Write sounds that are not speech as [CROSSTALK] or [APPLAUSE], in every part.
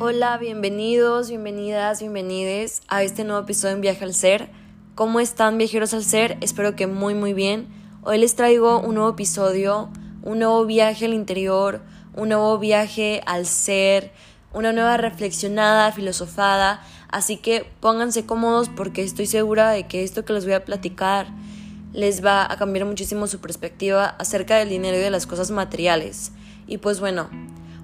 Hola, bienvenidos, bienvenidas, bienvenides a este nuevo episodio en Viaje al Ser. ¿Cómo están viajeros al ser? Espero que muy muy bien. Hoy les traigo un nuevo episodio, un nuevo viaje al interior, un nuevo viaje al ser, una nueva reflexionada, filosofada. Así que pónganse cómodos porque estoy segura de que esto que les voy a platicar les va a cambiar muchísimo su perspectiva acerca del dinero y de las cosas materiales. Y pues bueno,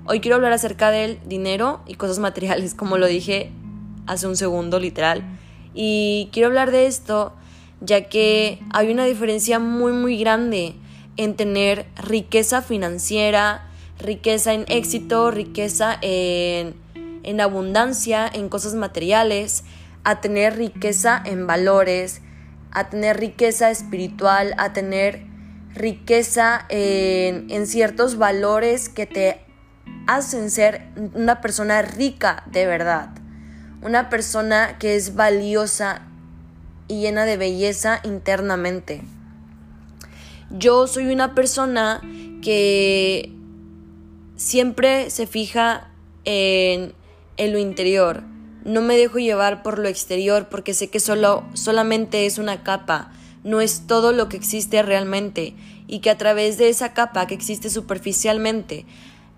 Hoy quiero hablar acerca del dinero y cosas materiales, como lo dije hace un segundo literal. Y quiero hablar de esto ya que hay una diferencia muy muy grande en tener riqueza financiera, riqueza en éxito, riqueza en, en abundancia, en cosas materiales, a tener riqueza en valores, a tener riqueza espiritual, a tener riqueza en, en ciertos valores que te hacen ser una persona rica de verdad, una persona que es valiosa y llena de belleza internamente. Yo soy una persona que siempre se fija en, lo interior. No me dejo llevar por lo exterior porque sé que solo, solamente es una capa, no es todo lo que existe realmente y que a través de esa capa que existe superficialmente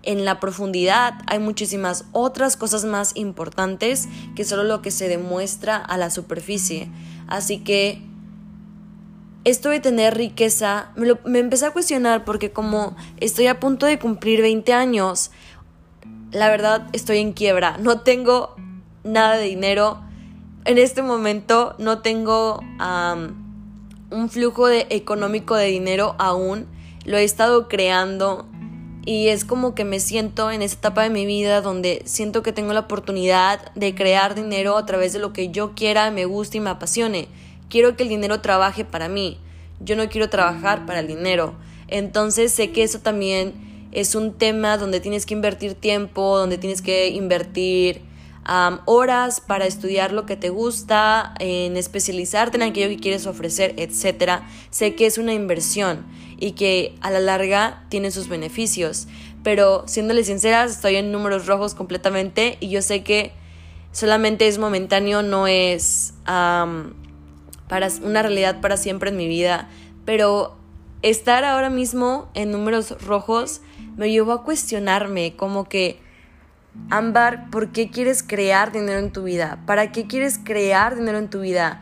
en la profundidad hay muchísimas otras cosas más importantes que solo lo que se demuestra a la superficie. Así que esto de tener riqueza me, me empecé a cuestionar porque como estoy a punto de cumplir 20 años, la verdad estoy en quiebra. No tengo nada de dinero. En este momento no tengo un flujo económico de dinero aún. Lo he estado creando y es como que me siento en esa etapa de mi vida donde siento que tengo la oportunidad de crear dinero a través de lo que yo quiera, me guste y me apasione. Quiero que el dinero trabaje para mí. Yo no quiero trabajar para el dinero. Entonces sé que eso también es un tema donde tienes que invertir tiempo, donde tienes que invertir horas para estudiar lo que te gusta, en especializarte en aquello que quieres ofrecer, etc. Sé que es una inversión y que a la larga tiene sus beneficios. Pero siéndole sinceras, estoy en números rojos completamente y yo sé que solamente es momentáneo, no es para una realidad para siempre en mi vida. Pero estar ahora mismo en números rojos me llevó a cuestionarme como que Ámbar, ¿por qué quieres crear dinero en tu vida? ¿Para qué quieres crear dinero en tu vida?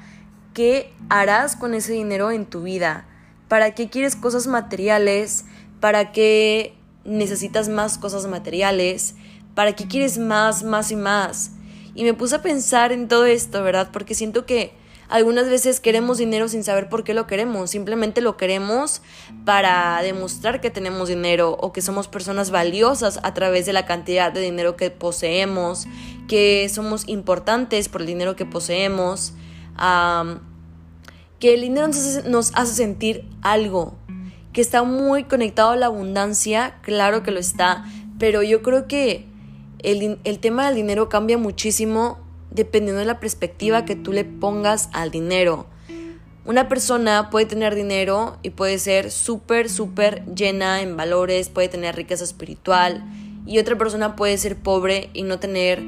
¿Qué harás con ese dinero en tu vida? ¿Para qué quieres cosas materiales? ¿Para qué necesitas más cosas materiales? ¿Para qué quieres más, más y más? Y me puse a pensar en todo esto, ¿verdad? Porque siento que algunas veces queremos dinero sin saber por qué lo queremos, simplemente lo queremos para demostrar que tenemos dinero o que somos personas valiosas a través de la cantidad de dinero que poseemos, que somos importantes por el dinero que poseemos, que el dinero nos hace, nos hace sentir algo, que está muy conectado a la abundancia, claro que lo está, pero yo creo que el, el tema del dinero cambia muchísimo dependiendo de la perspectiva que tú le pongas al dinero. Una persona puede tener dinero y puede ser súper, súper llena en valores, puede tener riqueza espiritual y otra persona puede ser pobre y no tener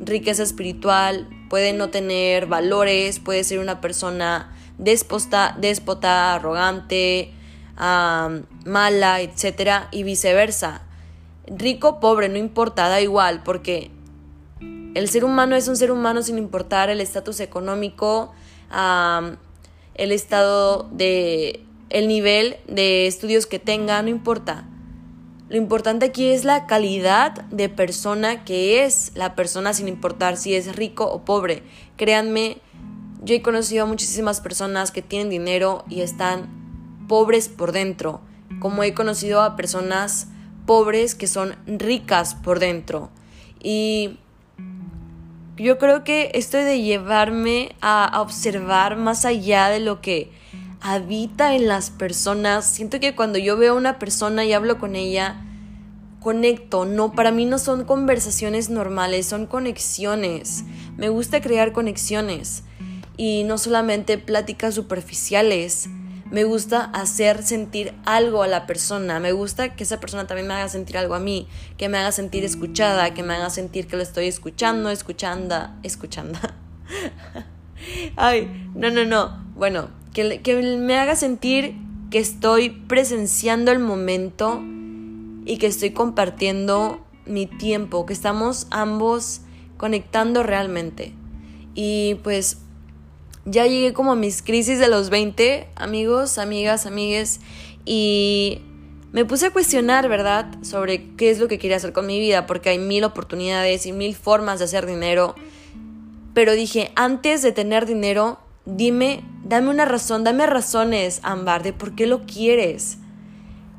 riqueza espiritual, puede no tener valores, puede ser una persona déspota, arrogante, mala, etc. y viceversa. Rico, pobre, no importa, da igual, porque el ser humano es un ser humano sin importar el estatus económico, el estado de, el nivel de estudios que tenga, no importa. Lo importante aquí es la calidad de persona que es la persona sin importar si es rico o pobre. Créanme, yo he conocido a muchísimas personas que tienen dinero y están pobres por dentro, como he conocido a personas pobres que son ricas por dentro. Y yo creo que esto de llevarme a, observar más allá de lo que habita en las personas, siento que cuando yo veo a una persona y hablo con ella, conecto, no, para mí no son conversaciones normales, son conexiones. Me gusta crear conexiones y no solamente pláticas superficiales, Me gusta hacer sentir algo a la persona. Me gusta que esa persona también me haga sentir algo a mí. Que me haga sentir escuchada. Que me haga sentir que lo estoy escuchando, escuchando, escuchando. [LAUGHS] Ay, no, no, no. Bueno, que, que me haga sentir que estoy presenciando el momento y que estoy compartiendo mi tiempo. Que estamos ambos conectando realmente. Y pues ya llegué como a mis crisis de los 20, amigos, amigas, amigues, y me puse a cuestionar, ¿verdad?, sobre qué es lo que quería hacer con mi vida, porque hay mil oportunidades y mil formas de hacer dinero. Pero dije, antes de tener dinero, dime, dame una razón, dame razones, Ambar, de por qué lo quieres.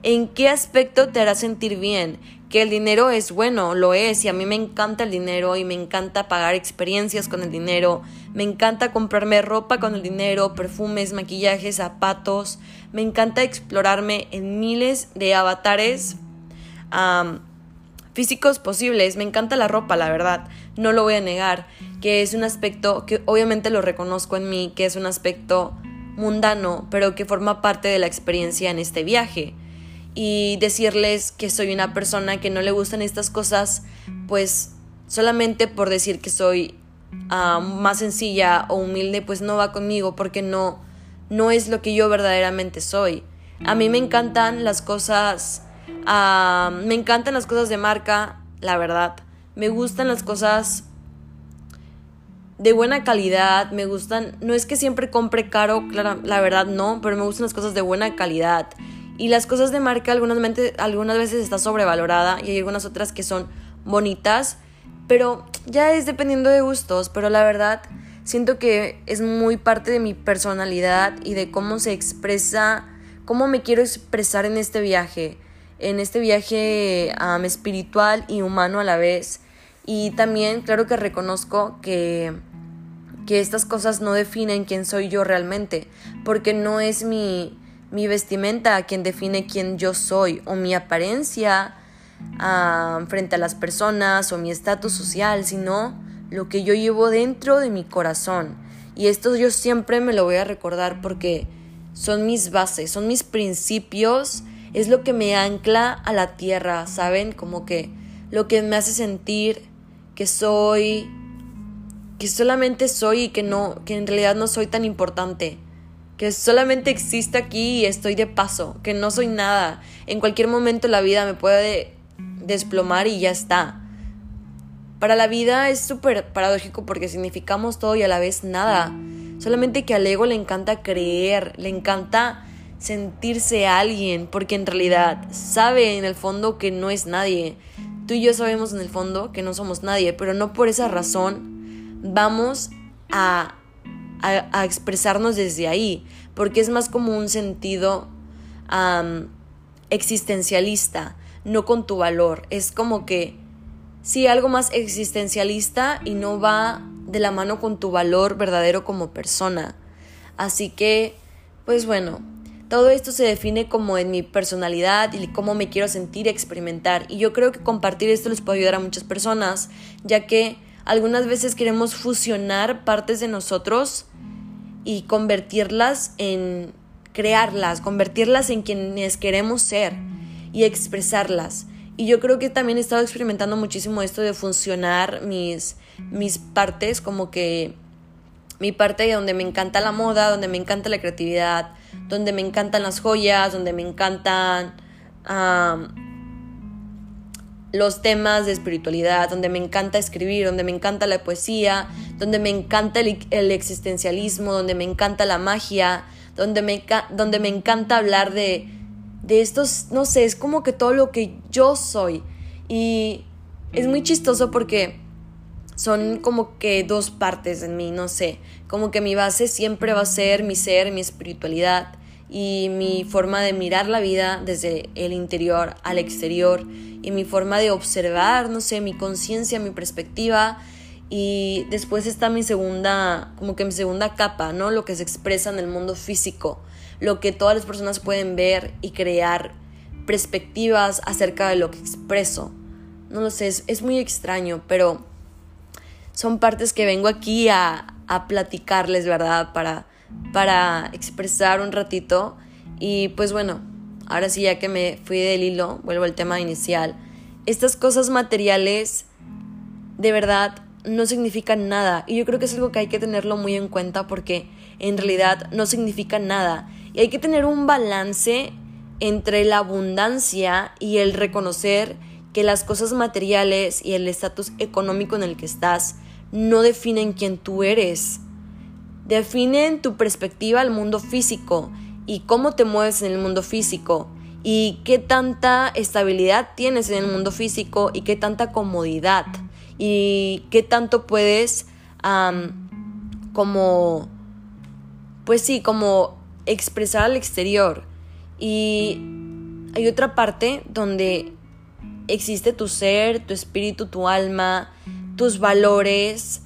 ¿En qué aspecto te hará sentir bien? Que el dinero es bueno, lo es, y a mí me encanta el dinero y me encanta pagar experiencias con el dinero, me encanta comprarme ropa con el dinero, perfumes, maquillajes, zapatos, me encanta explorarme en miles de avatares físicos posibles, me encanta la ropa, la verdad, no lo voy a negar, que es un aspecto que obviamente lo reconozco en mí, que es un aspecto mundano, pero que forma parte de la experiencia en este viaje y decirles que soy una persona que no le gustan estas cosas, pues solamente por decir que soy ah, más sencilla o humilde, pues no va conmigo porque no, no es lo que yo verdaderamente soy. A mí me encantan las cosas, ah, me encantan las cosas de marca, la verdad. Me gustan las cosas de buena calidad, me gustan, no es que siempre compre caro, la verdad no, pero me gustan las cosas de buena calidad. Y las cosas de marca algunas, algunas veces está sobrevalorada y hay algunas otras que son bonitas, pero ya es dependiendo de gustos, pero la verdad siento que es muy parte de mi personalidad y de cómo se expresa, cómo me quiero expresar en este viaje, en este viaje espiritual y humano a la vez. Y también claro que reconozco que, que estas cosas no definen quién soy yo realmente, porque no es mi, mi vestimenta quien define quién yo soy o mi apariencia ah, frente a las personas o mi estatus social, sino lo que yo llevo dentro de mi corazón. Y esto yo siempre me lo voy a recordar porque son mis bases, son mis principios, es lo que me ancla a la tierra, ¿saben? Como que lo que me hace sentir que soy que solamente soy y que no que en realidad no soy tan importante que solamente existo aquí y estoy de paso, que no soy nada. En cualquier momento la vida me puede desplomar y ya está. Para la vida es súper paradójico porque significamos todo y a la vez nada. Solamente que al ego le encanta creer, le encanta sentirse alguien, porque en realidad sabe en el fondo que no es nadie. Tú y yo sabemos en el fondo que no somos nadie, pero no por esa razón vamos a a, expresarnos desde ahí, porque es más como un sentido existencialista, no con tu valor. Es como que, sí, algo más existencialista y no va de la mano con tu valor verdadero como persona. Así que, pues bueno, todo esto se define como en mi personalidad y cómo me quiero sentir experimentar. Y yo creo que compartir esto les puede ayudar a muchas personas, ya que algunas veces queremos fusionar partes de nosotros y convertirlas en crearlas, convertirlas en quienes queremos ser y expresarlas. Y yo creo que también he estado experimentando muchísimo esto de funcionar mis, mis partes, como que mi parte donde me encanta la moda, donde me encanta la creatividad, donde me encantan las joyas, donde me encantan los temas de espiritualidad, donde me encanta escribir, donde me encanta la poesía, donde me encanta el, existencialismo, donde me encanta la magia, donde me, donde me encanta hablar de, de estos, no sé, es como que todo lo que yo soy. Y es muy chistoso porque son como que dos partes en mí, no sé, como que mi base siempre va a ser mi ser, mi espiritualidad y mi forma de mirar la vida desde el interior al exterior y mi forma de observar, no sé, mi conciencia, mi perspectiva y después está mi segunda, como que mi segunda capa, ¿no? Lo que se expresa en el mundo físico, lo que todas las personas pueden ver y crear perspectivas acerca de lo que expreso. No lo sé, es, muy extraño, pero son partes que vengo aquí a, a platicarles, ¿verdad? Para para expresar un ratito. Y pues bueno, ahora sí ya que me fui del hilo, vuelvo al tema inicial. Estas cosas materiales de verdad no significan nada. Y yo creo que es algo que hay que tenerlo muy en cuenta porque en realidad no significa nada. Y hay que tener un balance entre la abundancia y el reconocer que las cosas materiales y el estatus económico en el que estás no definen quién tú eres. Definen tu perspectiva al mundo físico y cómo te mueves en el mundo físico y qué tanta estabilidad tienes en el mundo físico y qué tanta comodidad y qué tanto puedes como pues sí como expresar al exterior. Y hay otra parte donde existe tu ser, tu espíritu, tu alma, tus valores,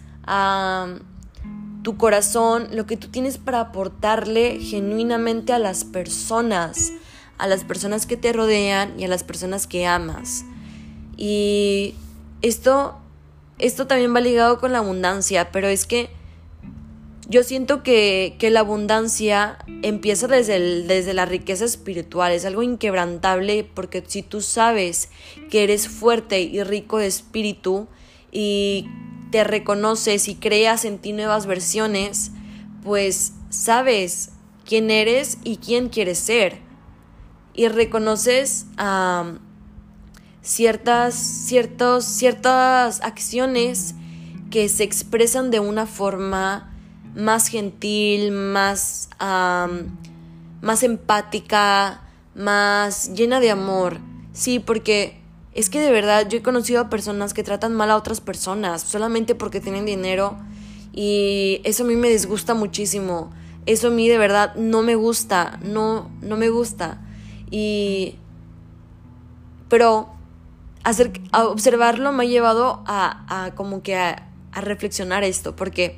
tu corazón, lo que tú tienes para aportarle genuinamente a las personas, a las personas que te rodean y a las personas que amas. Y esto, esto también va ligado con la abundancia, pero es que yo siento que, la abundancia empieza desde, desde la riqueza espiritual, es algo inquebrantable porque si tú sabes que eres fuerte y rico de espíritu y te reconoces y creas en ti nuevas versiones, pues sabes quién eres y quién quieres ser. Y reconoces ciertas, ciertas acciones que se expresan de una forma más gentil, más, más empática, más llena de amor. Sí, porque es que de verdad yo he conocido a personas que tratan mal a otras personas solamente porque tienen dinero y eso a mí me disgusta muchísimo. Eso a mí de verdad no me gusta, no, no me gusta. Y... Pero hacer, observarlo me ha llevado a, a como que a, a reflexionar esto, porque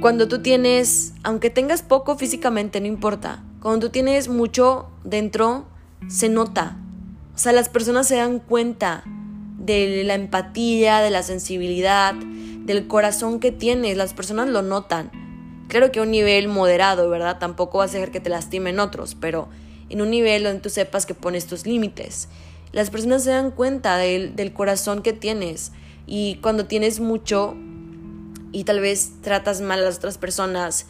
cuando tú tienes, aunque tengas poco físicamente, no importa. Cuando tú tienes mucho dentro, se nota. O sea, las personas se dan cuenta de la empatía, de la sensibilidad, del corazón que tienes. Las personas lo notan. Claro que a un nivel moderado, ¿verdad? Tampoco vas a hacer que te lastimen otros, pero en un nivel donde tú sepas que pones tus límites. Las personas se dan cuenta del, del corazón que tienes. Y cuando tienes mucho, y tal vez tratas mal a las otras personas,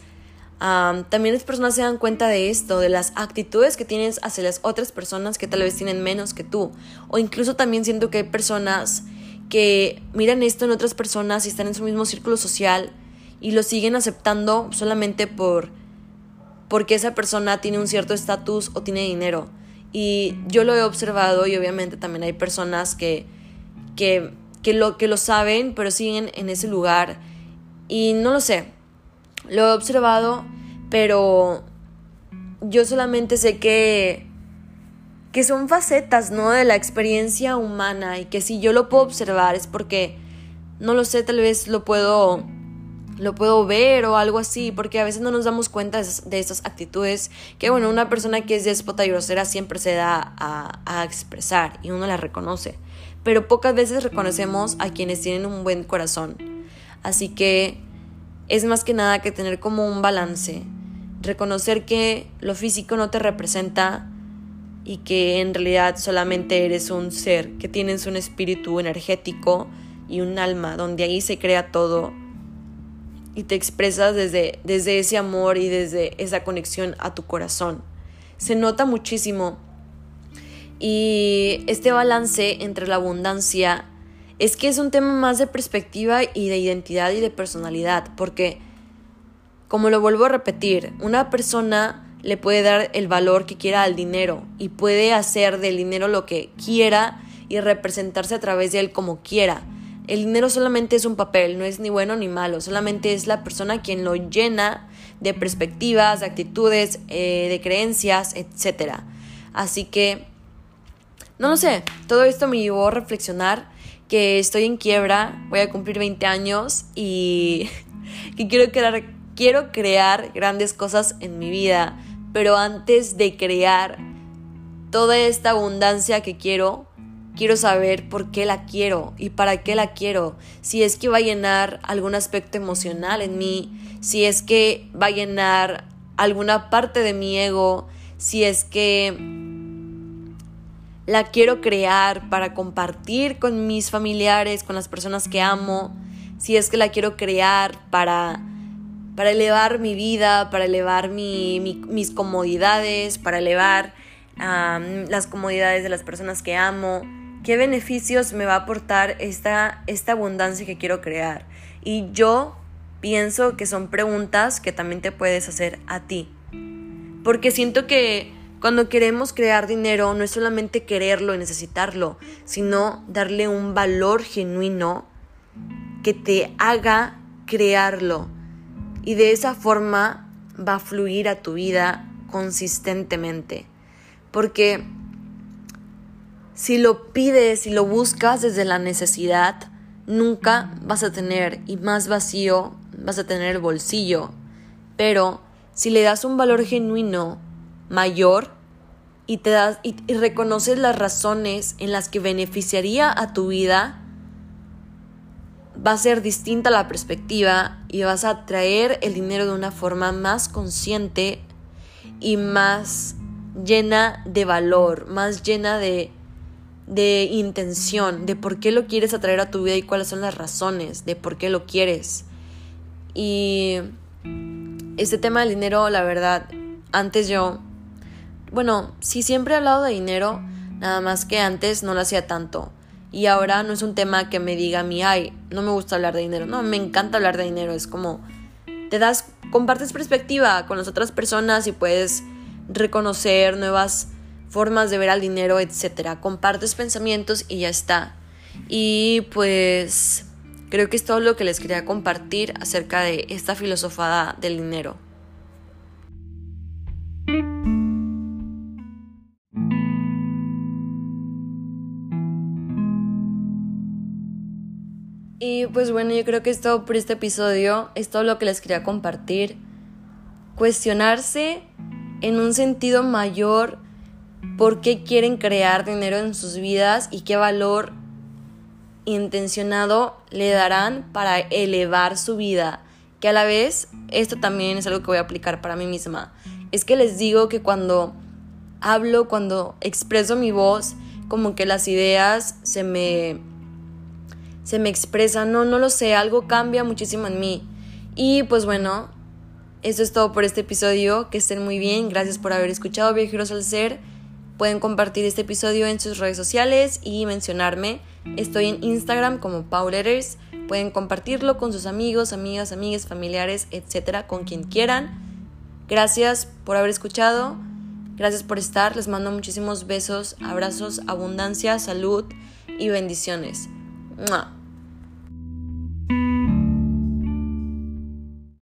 también las personas se dan cuenta de esto, de las actitudes que tienes hacia las otras personas que tal vez tienen menos que tú. O incluso también siento que hay personas que miran esto en otras personas y están en su mismo círculo social y lo siguen aceptando solamente por porque esa persona tiene un cierto estatus o tiene dinero. Y yo lo he observado y obviamente también hay personas que, que, que, lo, que lo saben, pero siguen en ese lugar y no lo sé, lo he observado, pero yo solamente sé que que son facetas, ¿no? De la experiencia humana y que si yo lo puedo observar es porque no lo sé, tal vez lo puedo lo puedo ver o algo así, porque a veces no nos damos cuenta de esas, actitudes que, bueno, una persona que es déspota y grosera siempre se da a, a expresar y uno la reconoce, pero pocas veces reconocemos a quienes tienen un buen corazón Así que es más que nada que tener como un balance, reconocer que lo físico no te representa y que en realidad solamente eres un ser, que tienes un espíritu energético y un alma, donde ahí se crea todo y te expresas desde, desde ese amor y desde esa conexión a tu corazón. Se nota muchísimo. Y este balance entre la abundancia es que es un tema más de perspectiva y de identidad y de personalidad, porque, como lo vuelvo a repetir, una persona le puede dar el valor que quiera al dinero y puede hacer del dinero lo que quiera y representarse a través de él como quiera. El dinero solamente es un papel, no es ni bueno ni malo, solamente es la persona quien lo llena de perspectivas, de actitudes, eh, de creencias, etc. Así que, no lo sé, todo esto me llevó a reflexionar que estoy en quiebra, voy a cumplir 20 años y [LAUGHS] que quiero crear, quiero crear grandes cosas en mi vida, pero antes de crear toda esta abundancia que quiero, quiero saber por qué la quiero y para qué la quiero. Si es que va a llenar algún aspecto emocional en mí, si es que va a llenar alguna parte de mi ego, si es que la quiero crear para compartir con mis familiares, con las personas que amo, si es que la quiero crear para, para elevar mi vida, para elevar mis comodidades, para elevar las comodidades de las personas que amo, qué beneficios me va a aportar esta, esta abundancia que quiero crear. Y yo pienso que son preguntas que también te puedes hacer a ti. Porque siento que cuando queremos crear dinero no es solamente quererlo y necesitarlo, sino darle un valor genuino que te haga crearlo. Y de esa forma va a fluir a tu vida consistentemente. Porque si lo pides, y lo buscas desde la necesidad, nunca vas a tener y más vacío vas a tener el bolsillo. Pero si le das un valor genuino mayor y te das y, reconoces las razones en las que beneficiaría a tu vida, va a ser distinta la perspectiva y vas a traer el dinero de una forma más consciente y más llena de valor, más llena de, de intención, de por qué lo quieres atraer a tu vida y cuáles son las razones de por qué lo quieres. Y este tema del dinero, la verdad, antes yo, bueno, sí siempre he hablado de dinero, nada más que antes no lo hacía tanto. Y ahora no es un tema que me diga a mí, ay, no me gusta hablar de dinero. No, me encanta hablar de dinero. Es como, te das, compartes perspectiva con las otras personas y puedes reconocer nuevas formas de ver al dinero, etc. Compartes pensamientos y ya está. Y pues creo que es todo lo que les quería compartir acerca de esta filosofada del dinero. Y pues bueno, yo creo que es todo por este episodio, es todo lo que les quería compartir. Cuestionarse en un sentido mayor por qué quieren crear dinero en sus vidas y qué valor intencionado le darán para elevar su vida. Que a la vez, esto también es algo que voy a aplicar para mí misma. Es que les digo que cuando hablo, cuando expreso mi voz, como que las ideas se me se me expresan, no no lo sé, algo cambia muchísimo en mí. Y pues bueno, eso es todo por este episodio. Que estén muy bien. Gracias por haber escuchado Viajeros al Ser. Pueden compartir este episodio en sus redes sociales y mencionarme. Estoy en Instagram como Pauletters. Pueden compartirlo con sus amigos, amigas, amigas, familiares, etcétera, con quien quieran. Gracias por haber escuchado. Gracias por estar. Les mando muchísimos besos, abrazos, abundancia, salud y bendiciones. Mwah.